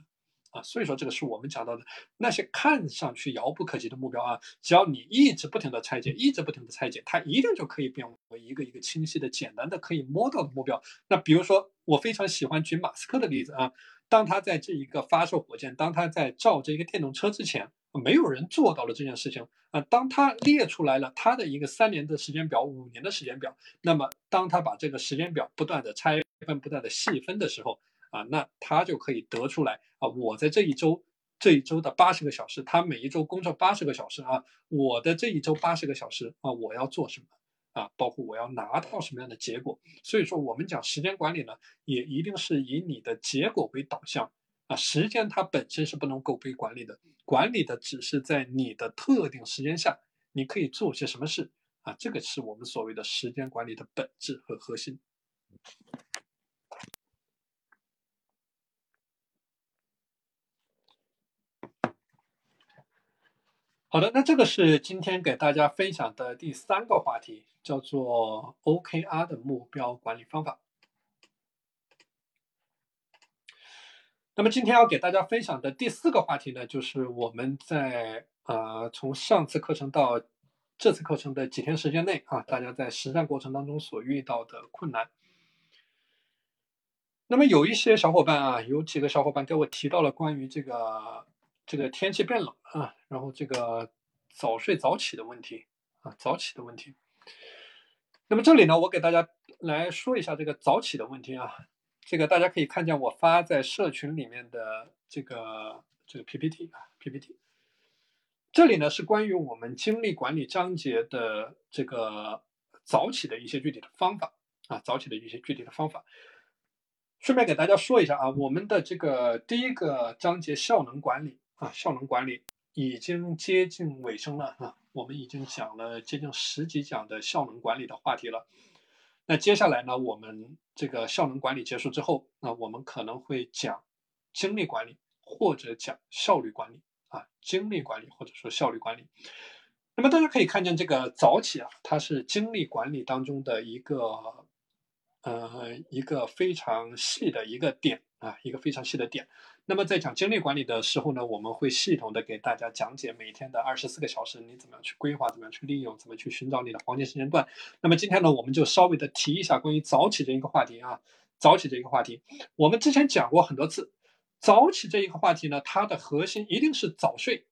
啊，所以说这个是我们讲到的那些看上去遥不可及的目标啊，只要你一直不停的拆解，一直不停的拆解，它一定就可以变为一个一个清晰的、简单的、可以摸到的目标。那比如说，我非常喜欢举马斯克的例子啊，当他在这一个发射火箭，当他在造这一个电动车之前。没有人做到了这件事情啊！当他列出来了他的一个三年的时间表、五年的时间表，那么当他把这个时间表不断的拆分、不断的细分的时候啊，那他就可以得出来啊，我在这一周这一周的八十个小时，他每一周工作八十个小时啊，我的这一周八十个小时啊，我要做什么啊？包括我要拿到什么样的结果？所以说，我们讲时间管理呢，也一定是以你的结果为导向。啊，时间它本身是不能够被管理的，管理的只是在你的特定时间下，你可以做些什么事啊？这个是我们所谓的时间管理的本质和核心。好的，那这个是今天给大家分享的第三个话题，叫做 OKR 的目标管理方法。那么今天要给大家分享的第四个话题呢，就是我们在啊从上次课程到这次课程的几天时间内啊，大家在实战过程当中所遇到的困难。那么有一些小伙伴啊，有几个小伙伴给我提到了关于这个这个天气变冷啊，然后这个早睡早起的问题啊，早起的问题。那么这里呢，我给大家来说一下这个早起的问题啊。这个大家可以看见我发在社群里面的这个这个 PPT 啊 PPT。这里呢是关于我们精力管理章节的这个早起的一些具体的方法啊，早起的一些具体的方法。顺便给大家说一下啊，我们的这个第一个章节效能管理啊，效能管理已经接近尾声了啊，我们已经讲了接近十几讲的效能管理的话题了。那接下来呢，我们这个效能管理结束之后，那我们可能会讲精力管理或者讲效率管理啊，精力管理或者说效率管理。那么大家可以看见这个早起啊，它是精力管理当中的一个。呃，一个非常细的一个点啊，一个非常细的点。那么在讲精力管理的时候呢，我们会系统的给大家讲解每天的二十四个小时，你怎么样去规划，怎么样去利用，怎么去寻找你的黄金时间段。那么今天呢，我们就稍微的提一下关于早起这一个话题啊，早起这一个话题，我们之前讲过很多次，早起这一个话题呢，它的核心一定是早睡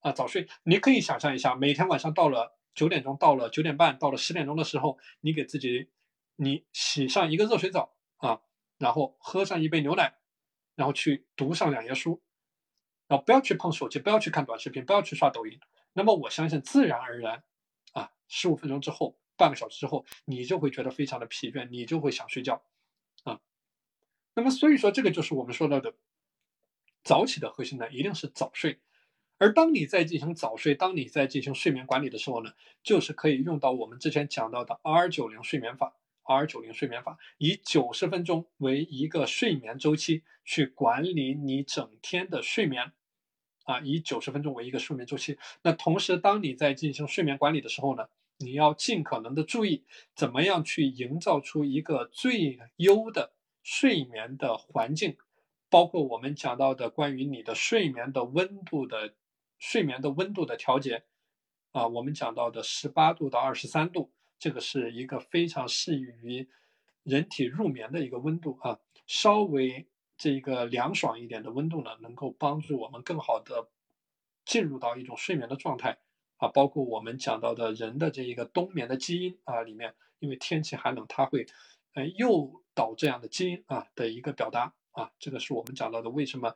啊，早睡。你可以想象一下，每天晚上到了九点钟，到了九点半，到了十点钟的时候，你给自己。你洗上一个热水澡啊，然后喝上一杯牛奶，然后去读上两页书，然后不要去碰手机，不要去看短视频，不要去刷抖音。那么我相信，自然而然啊，十五分钟之后，半个小时之后，你就会觉得非常的疲倦，你就会想睡觉啊。那么所以说，这个就是我们说到的早起的核心呢，一定是早睡。而当你在进行早睡，当你在进行睡眠管理的时候呢，就是可以用到我们之前讲到的 R 九零睡眠法。R 九零睡眠法以九十分钟为一个睡眠周期去管理你整天的睡眠，啊，以九十分钟为一个睡眠周期。那同时，当你在进行睡眠管理的时候呢，你要尽可能的注意怎么样去营造出一个最优的睡眠的环境，包括我们讲到的关于你的睡眠的温度的睡眠的温度的调节，啊，我们讲到的十八度到二十三度。这个是一个非常适宜于人体入眠的一个温度啊，稍微这个凉爽一点的温度呢，能够帮助我们更好的进入到一种睡眠的状态啊。包括我们讲到的人的这一个冬眠的基因啊里面，因为天气寒冷，它会呃诱导这样的基因啊的一个表达啊。这个是我们讲到的为什么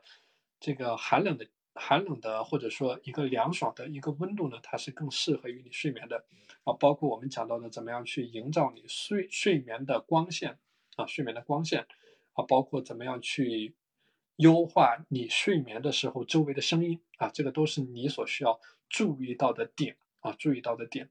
这个寒冷的。寒冷的或者说一个凉爽的一个温度呢，它是更适合于你睡眠的啊。包括我们讲到的怎么样去营造你睡睡眠的光线啊，睡眠的光线啊，包括怎么样去优化你睡眠的时候周围的声音啊，这个都是你所需要注意到的点啊，注意到的点。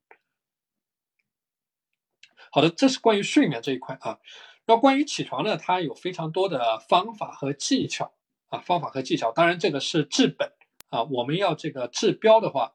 好的，这是关于睡眠这一块啊。那关于起床呢，它有非常多的方法和技巧。啊，方法和技巧，当然这个是治本啊。我们要这个治标的话，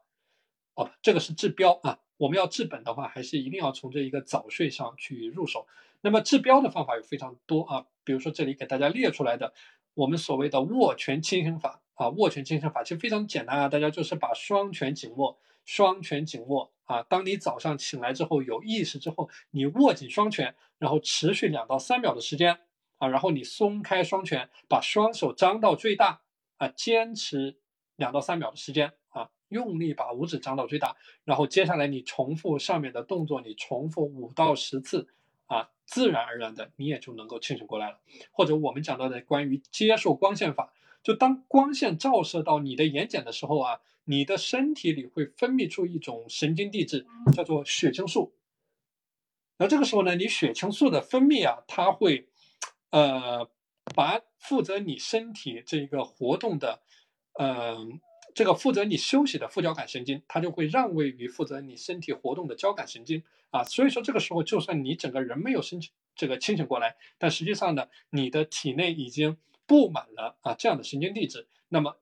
哦，这个是治标啊。我们要治本的话，还是一定要从这一个早睡上去入手。那么治标的方法有非常多啊，比如说这里给大家列出来的，我们所谓的握拳清醒法啊，握拳清醒法其实非常简单啊，大家就是把双拳紧握，双拳紧握啊。当你早上醒来之后有意识之后，你握紧双拳，然后持续两到三秒的时间。啊，然后你松开双拳，把双手张到最大，啊，坚持两到三秒的时间，啊，用力把五指张到最大，然后接下来你重复上面的动作，你重复五到十次，啊，自然而然的你也就能够清醒过来了。或者我们讲到的关于接受光线法，就当光线照射到你的眼睑的时候啊，你的身体里会分泌出一种神经递质，叫做血清素。那这个时候呢，你血清素的分泌啊，它会。呃，把负责你身体这个活动的，嗯，这个负责你休息的副交感神经，它就会让位于负责你身体活动的交感神经啊。所以说这个时候，就算你整个人没有清这个清醒过来，但实际上呢，你的体内已经布满了啊这样的神经递质，那么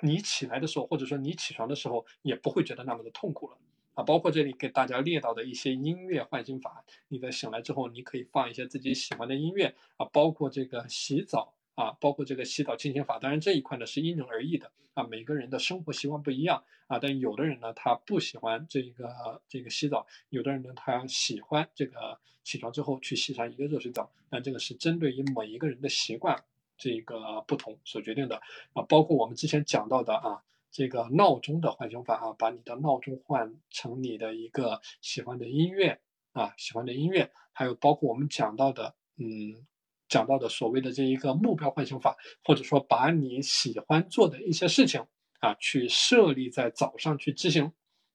你起来的时候，或者说你起床的时候，也不会觉得那么的痛苦了。啊，包括这里给大家列到的一些音乐唤醒法，你在醒来之后，你可以放一些自己喜欢的音乐啊，包括这个洗澡啊，包括这个洗澡清醒法，当然这一块呢是因人而异的啊，每个人的生活习惯不一样啊，但有的人呢他不喜欢这个这个洗澡，有的人呢他喜欢这个起床之后去洗上一个热水澡，那这个是针对于每一个人的习惯这个不同所决定的。啊，包括我们之前讲到的啊，这个闹钟的唤醒法啊，把你的闹钟换成你的一个喜欢的音乐啊，喜欢的音乐，还有包括我们讲到的嗯。讲到的所谓的这一个目标唤醒法，或者说把你喜欢做的一些事情啊，去设立在早上去执行，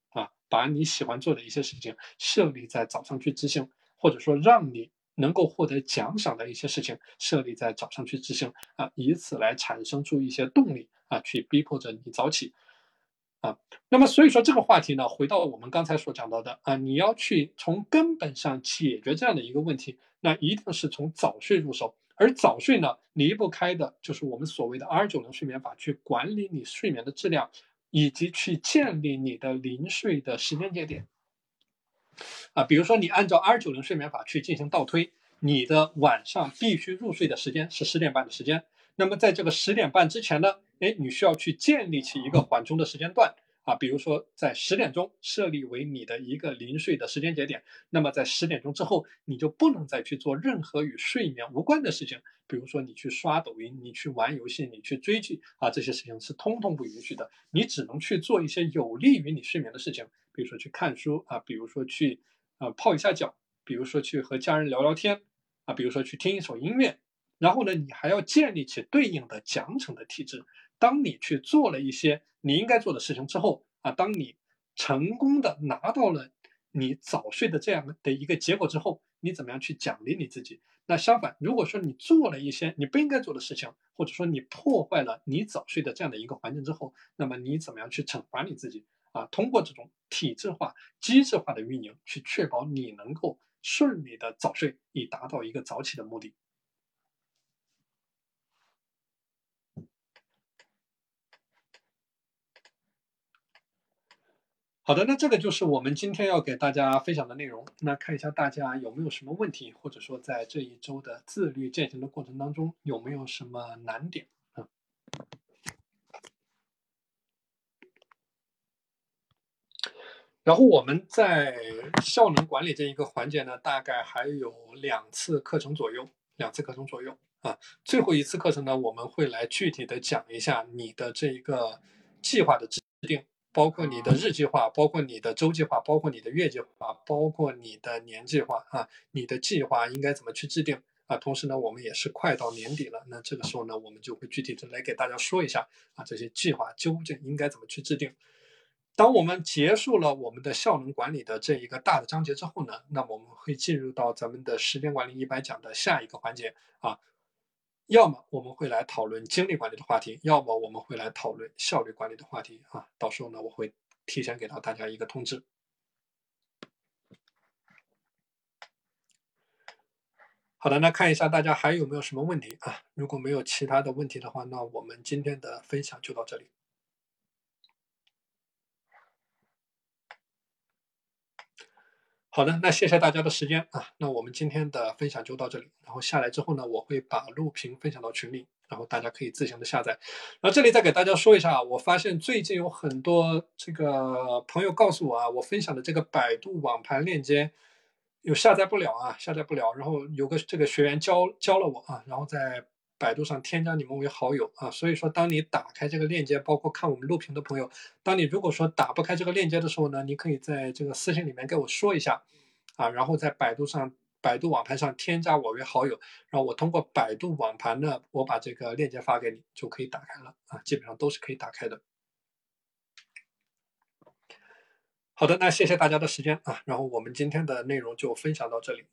啊，把你喜欢做的一些事情设立在早上去执行，或者说让你能够获得奖赏的一些事情设立在早上去执行，啊，以此来产生出一些动力啊，去逼迫着你早起。啊，那么所以说这个话题呢，回到我们刚才所讲到的啊，你要去从根本上解决这样的一个问题，那一定是从早睡入手。而早睡呢，离不开的就是我们所谓的 R 九零睡眠法，去管理你睡眠的质量，以及去建立你的临睡的时间节点。啊，比如说你按照 R 九零睡眠法去进行倒推，你的晚上必须入睡的时间是十点半的时间。那么在这个十点半之前呢？哎，你需要去建立起一个缓冲的时间段啊，比如说在十点钟设立为你的一个临睡的时间节点。那么在十点钟之后，你就不能再去做任何与睡眠无关的事情，比如说你去刷抖音、你去玩游戏、你去追剧啊，这些事情是通通不允许的。你只能去做一些有利于你睡眠的事情，比如说去看书啊，比如说去啊泡一下脚，比如说去和家人聊聊天啊，比如说去听一首音乐。然后呢，你还要建立起对应的奖惩的体制。当你去做了一些你应该做的事情之后啊，当你成功的拿到了你早睡的这样的一个结果之后，你怎么样去奖励你自己？那相反，如果说你做了一些你不应该做的事情，或者说你破坏了你早睡的这样的一个环境之后，那么你怎么样去惩罚你自己？啊，通过这种体制化、机制化的运营，去确保你能够顺利的早睡，以达到一个早起的目的。好的，那这个就是我们今天要给大家分享的内容。那看一下大家有没有什么问题，或者说在这一周的自律践行的过程当中有没有什么难点啊？然后我们在效能管理这一个环节呢，大概还有两次课程左右，两次课程左右啊。最后一次课程呢，我们会来具体的讲一下你的这一个计划的制定。包括你的日计划，包括你的周计划，包括你的月计划，包括你的年计划啊，你的计划应该怎么去制定啊？同时呢，我们也是快到年底了，那这个时候呢，我们就会具体的来给大家说一下啊，这些计划究竟应该怎么去制定。当我们结束了我们的效能管理的这一个大的章节之后呢，那么我们会进入到咱们的时间管理一百讲的下一个环节啊。要么我们会来讨论精力管理的话题，要么我们会来讨论效率管理的话题啊。到时候呢，我会提前给到大家一个通知。好的，那看一下大家还有没有什么问题啊？如果没有其他的问题的话，那我们今天的分享就到这里。好的，那谢谢大家的时间啊。那我们今天的分享就到这里。然后下来之后呢，我会把录屏分享到群里，然后大家可以自行的下载。然后这里再给大家说一下，我发现最近有很多这个朋友告诉我啊，我分享的这个百度网盘链接有下载不了啊，下载不了。然后有个这个学员教教了我啊，然后在。百度上添加你们为好友啊，所以说当你打开这个链接，包括看我们录屏的朋友，当你如果说打不开这个链接的时候呢，你可以在这个私信里面跟我说一下啊，然后在百度上、百度网盘上添加我为好友，然后我通过百度网盘呢，我把这个链接发给你，就可以打开了啊，基本上都是可以打开的。好的，那谢谢大家的时间啊，然后我们今天的内容就分享到这里。